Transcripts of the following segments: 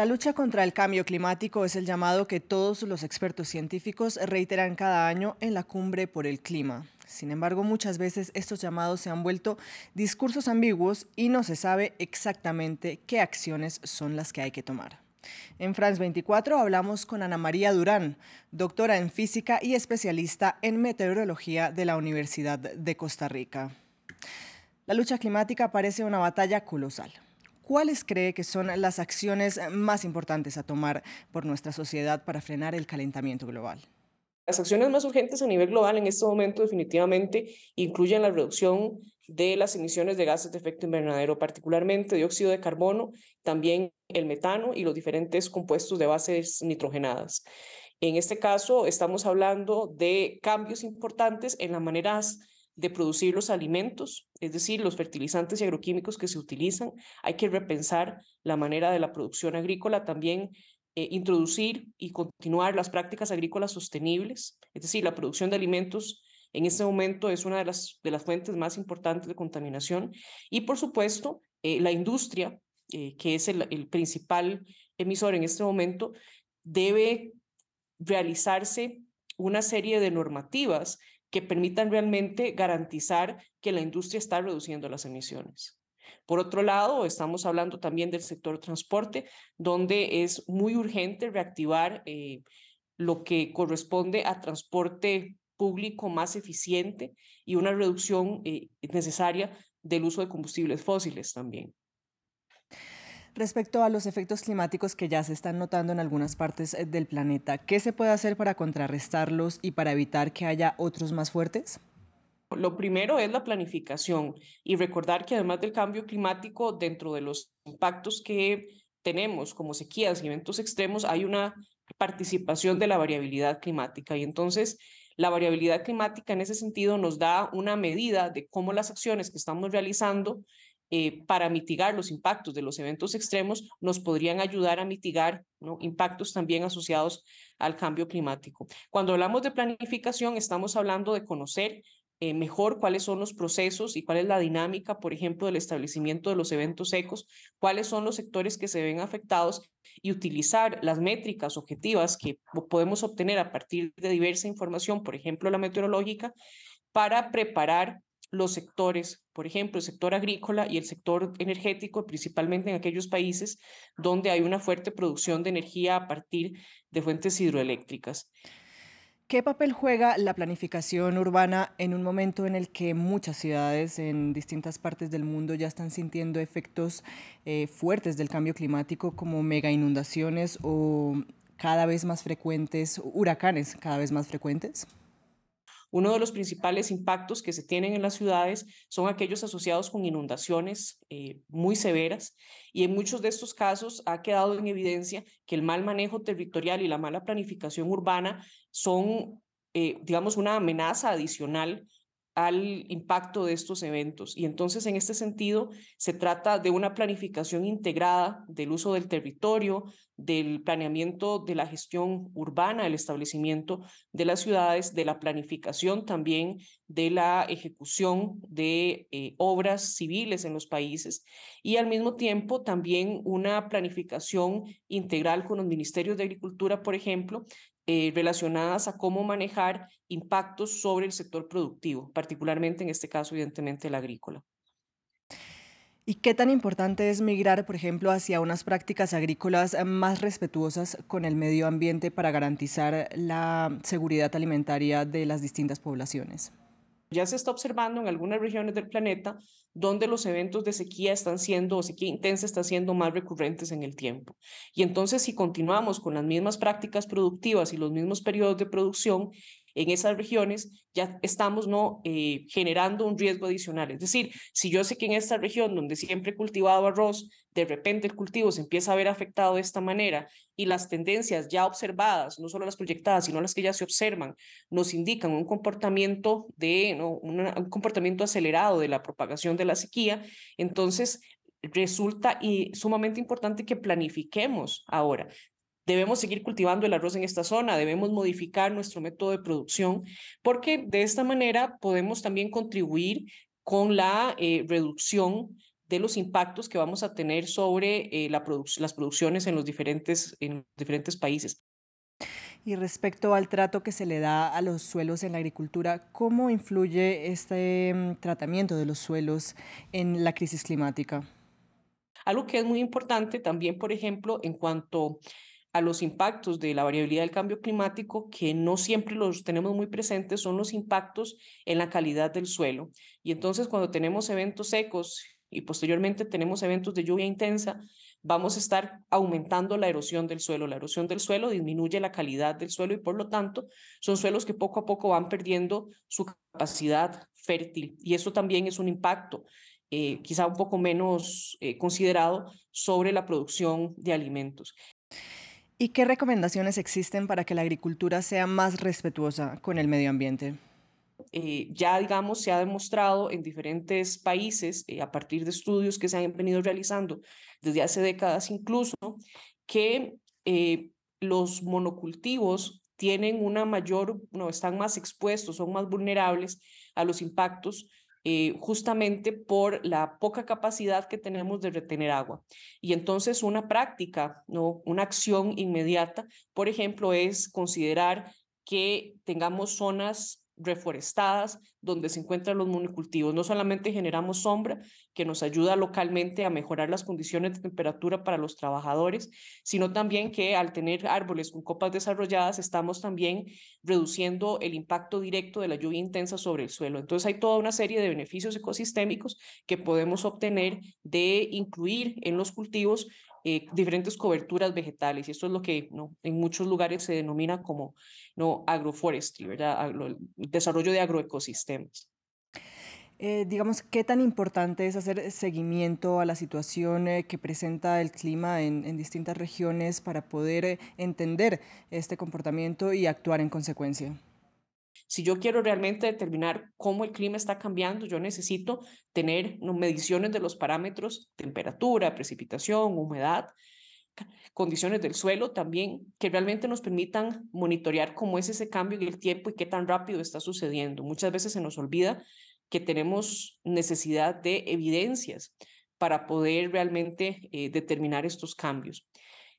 La lucha contra el cambio climático es el llamado que todos los expertos científicos reiteran cada año en la cumbre por el clima. Sin embargo, muchas veces estos llamados se han vuelto discursos ambiguos y no se sabe exactamente qué acciones son las que hay que tomar. En France 24 hablamos con Ana María Durán, doctora en física y especialista en meteorología de la Universidad de Costa Rica. La lucha climática parece una batalla colosal. ¿Cuáles cree que son las acciones más importantes a tomar por nuestra sociedad para frenar el calentamiento global? Las acciones más urgentes a nivel global en este momento definitivamente incluyen la reducción de las emisiones de gases de efecto invernadero, particularmente dióxido de carbono, también el metano y los diferentes compuestos de bases nitrogenadas. En este caso, estamos hablando de cambios importantes en las maneras de producir los alimentos, es decir, los fertilizantes y agroquímicos que se utilizan. Hay que repensar la manera de la producción agrícola, también eh, introducir y continuar las prácticas agrícolas sostenibles, es decir, la producción de alimentos en este momento es una de las, de las fuentes más importantes de contaminación. Y por supuesto, eh, la industria, eh, que es el, el principal emisor en este momento, debe realizarse una serie de normativas que permitan realmente garantizar que la industria está reduciendo las emisiones. Por otro lado, estamos hablando también del sector transporte, donde es muy urgente reactivar eh, lo que corresponde a transporte público más eficiente y una reducción eh, necesaria del uso de combustibles fósiles también. Respecto a los efectos climáticos que ya se están notando en algunas partes eh, del planeta, ¿qué se puede hacer para contrarrestarlos y para evitar que haya otros más fuertes? Lo primero es la planificación y recordar que además del cambio climático, dentro de los impactos que tenemos como sequías y eventos extremos, hay una participación de la variabilidad climática. Y entonces, la variabilidad climática en ese sentido nos da una medida de cómo las acciones que estamos realizando eh, para mitigar los impactos de los eventos extremos nos podrían ayudar a mitigar impactos también asociados al cambio climático. Cuando hablamos de planificación, estamos hablando de conocer eh, mejor cuáles son los procesos y cuál es la dinámica, por ejemplo, del establecimiento de los eventos secos, cuáles son los sectores que se ven afectados y utilizar las métricas objetivas que podemos obtener a partir de diversa información, por ejemplo, la meteorológica, para preparar los sectores, por ejemplo, el sector agrícola y el sector energético, principalmente en aquellos países donde hay una fuerte producción de energía a partir de fuentes hidroeléctricas. ¿Qué papel juega la planificación urbana en un momento en el que muchas ciudades en distintas partes del mundo ya están sintiendo efectos eh, fuertes del cambio climático como mega inundaciones o cada vez más frecuentes, huracanes cada vez más frecuentes? Uno de los principales impactos que se tienen en las ciudades son aquellos asociados con inundaciones eh, muy severas y en muchos de estos casos ha quedado en evidencia que el mal manejo territorial y la mala planificación urbana son, eh, digamos, una amenaza adicional al impacto de estos eventos. Y entonces, en este sentido, se trata de una planificación integrada del uso del territorio, del planeamiento de la gestión urbana, el establecimiento de las ciudades, de la planificación también de la ejecución de eh, obras civiles en los países y al mismo tiempo también una planificación integral con los ministerios de Agricultura, por ejemplo, eh, relacionadas a cómo manejar impactos sobre el sector productivo, particularmente en este caso, evidentemente, el agrícola. ¿Y qué tan importante es migrar, por ejemplo, hacia unas prácticas agrícolas más respetuosas con el medio ambiente para garantizar la seguridad alimentaria de las distintas poblaciones? Ya se está observando en algunas regiones del planeta donde los eventos de sequía están siendo, o sequía intensa están siendo más recurrentes en el tiempo. Y entonces, si continuamos con las mismas prácticas productivas y los mismos periodos de producción, en esas regiones ya estamos no eh, generando un riesgo adicional. Es decir, si yo sé que en esta región donde siempre he cultivado arroz, de repente el cultivo se empieza a ver afectado de esta manera y las tendencias ya observadas, no solo las proyectadas, sino las que ya se observan, nos indican un comportamiento de un comportamiento acelerado de la propagación de la sequía, entonces resulta y sumamente importante que planifiquemos ahora debemos seguir cultivando el arroz en esta zona, debemos modificar nuestro método de producción, porque de esta manera podemos también contribuir con la eh, reducción de los impactos que vamos a tener sobre eh, la las producciones en los diferentes, en diferentes países. Y respecto al trato que se le da a los suelos en la agricultura, ¿cómo influye este mm, tratamiento de los suelos en la crisis climática? Algo que es muy importante también, por ejemplo, en cuanto a los impactos de la variabilidad del cambio climático, que no siempre los tenemos muy presentes, son los impactos en la calidad del suelo. Y entonces cuando tenemos eventos secos y posteriormente tenemos eventos de lluvia intensa, vamos a estar aumentando la erosión del suelo. La erosión del suelo disminuye la calidad del suelo y por lo tanto son suelos que poco a poco van perdiendo su capacidad fértil. Y eso también es un impacto eh, quizá un poco menos eh, considerado sobre la producción de alimentos. ¿Y qué recomendaciones existen para que la agricultura sea más respetuosa con el medio ambiente? Eh, ya, digamos, se ha demostrado en diferentes países, eh, a partir de estudios que se han venido realizando desde hace décadas incluso, que eh, los monocultivos tienen una mayor, no, están más expuestos, son más vulnerables a los impactos eh, justamente por la poca capacidad que tenemos de retener agua. Y entonces una práctica, ¿no? una acción inmediata, por ejemplo, es considerar que tengamos zonas reforestadas donde se encuentran los monocultivos. No solamente generamos sombra, que nos ayuda localmente a mejorar las condiciones de temperatura para los trabajadores, sino también que al tener árboles con copas desarrolladas estamos también reduciendo el impacto directo de la lluvia intensa sobre el suelo. Entonces hay toda una serie de beneficios ecosistémicos que podemos obtener de incluir en los cultivos eh, diferentes coberturas vegetales y esto es lo que ¿no? en muchos lugares se denomina como ¿no? agroforestry, ¿verdad? el desarrollo de agroecosistemas. Eh, digamos, ¿qué tan importante es hacer seguimiento a la situación eh, que presenta el clima en, en distintas regiones para poder entender este comportamiento y actuar en consecuencia? Si yo quiero realmente determinar cómo el clima está cambiando, yo necesito tener mediciones de los parámetros, temperatura, precipitación, humedad, condiciones del suelo también, que realmente nos permitan monitorear cómo es ese cambio en el tiempo y qué tan rápido está sucediendo. Muchas veces se nos olvida que tenemos necesidad de evidencias para poder realmente eh, determinar estos cambios.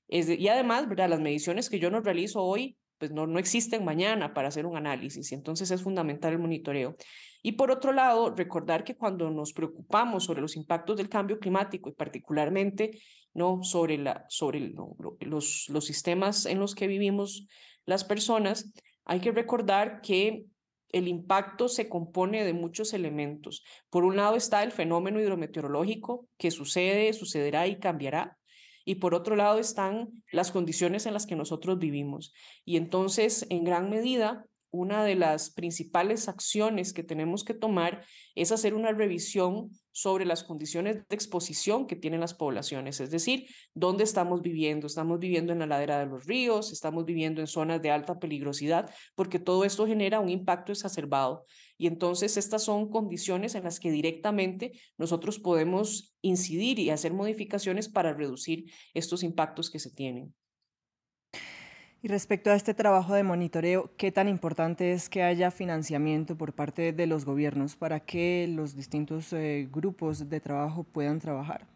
y además, ¿verdad? las mediciones que yo no realizo hoy pues no, no existen mañana para hacer un análisis y entonces es fundamental el monitoreo. Y por otro lado, recordar que cuando nos preocupamos sobre los impactos del cambio climático y particularmente ¿no? sobre, la, sobre los, los sistemas en los que vivimos las personas, hay que recordar que el impacto se compone de muchos elementos. Por un lado está el fenómeno hidrometeorológico que sucede, sucederá y cambiará y por otro lado están las condiciones en las que nosotros vivimos. Y entonces, en gran medida, una de las principales acciones que tenemos que tomar es hacer una revisión sobre las condiciones de exposición que tienen las poblaciones, es decir, dónde estamos viviendo. Estamos viviendo en la ladera de los ríos, estamos viviendo en zonas de alta peligrosidad, porque todo esto genera un impacto exacerbado. Y entonces estas son condiciones en las que directamente nosotros podemos incidir y hacer modificaciones para reducir estos impactos que se tienen. Y respecto a este trabajo de monitoreo, ¿qué tan importante es que haya financiamiento por parte de los gobiernos para que los distintos eh, grupos de trabajo puedan trabajar?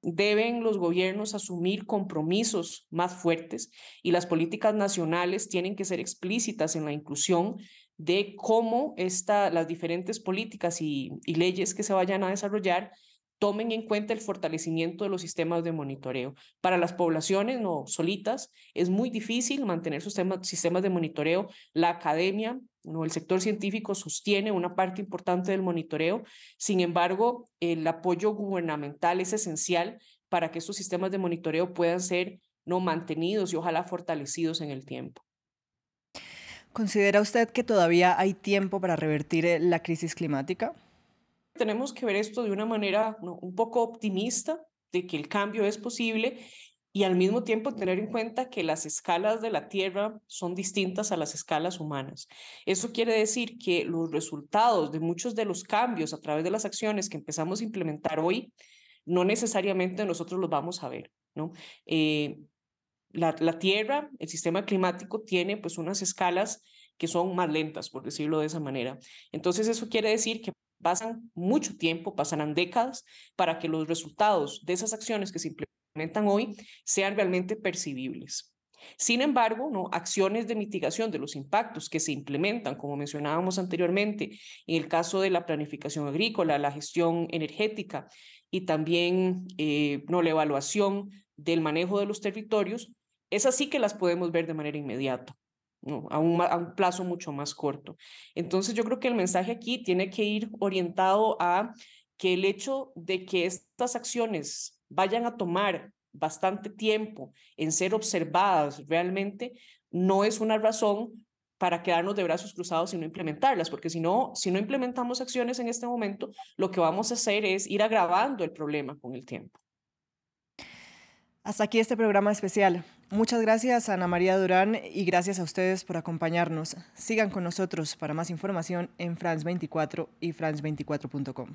Deben los gobiernos asumir compromisos más fuertes y las políticas nacionales tienen que ser explícitas en la inclusión de cómo esta, las diferentes políticas y, leyes que se vayan a desarrollar tomen en cuenta el fortalecimiento de los sistemas de monitoreo. Para las poblaciones no solitas es muy difícil mantener sus sistemas de monitoreo. La academia, no, el sector científico sostiene una parte importante del monitoreo. Sin embargo, el apoyo gubernamental es esencial para que estos sistemas de monitoreo puedan ser no mantenidos y ojalá fortalecidos en el tiempo. ¿Considera usted que todavía hay tiempo para revertir eh, la crisis climática? tenemos que ver esto de una manera un poco optimista, de que el cambio es posible y al mismo tiempo tener en cuenta que las escalas de la Tierra son distintas a las escalas humanas. Eso quiere decir que los resultados de muchos de los cambios a través de las acciones que empezamos a implementar hoy, no necesariamente nosotros los vamos a ver. ¿no? Eh, la, la, Tierra, el sistema climático tiene pues unas escalas que son más lentas, por decirlo de esa manera. Entonces eso quiere decir que pasan mucho tiempo, pasarán décadas para que los resultados de esas acciones que se implementan hoy sean realmente percibibles. Sin embargo, ¿no? acciones de mitigación de los impactos que se implementan, como mencionábamos anteriormente, en el caso de la planificación agrícola, la gestión energética y también eh, ¿no? la evaluación del manejo de los territorios, es así que las podemos ver de manera inmediata. A, un, a un plazo mucho más corto. Entonces yo creo que el mensaje aquí tiene que ir orientado a que el hecho de que estas acciones vayan a tomar bastante tiempo en ser observadas realmente no es una razón para quedarnos de brazos cruzados y no implementarlas, porque si no, si no implementamos acciones en este momento, lo que vamos a hacer es ir agravando el problema con el tiempo. Hasta aquí este programa especial. Muchas gracias Ana María Durán y gracias a ustedes por acompañarnos. Sigan con nosotros para más información en France24 y france24.com.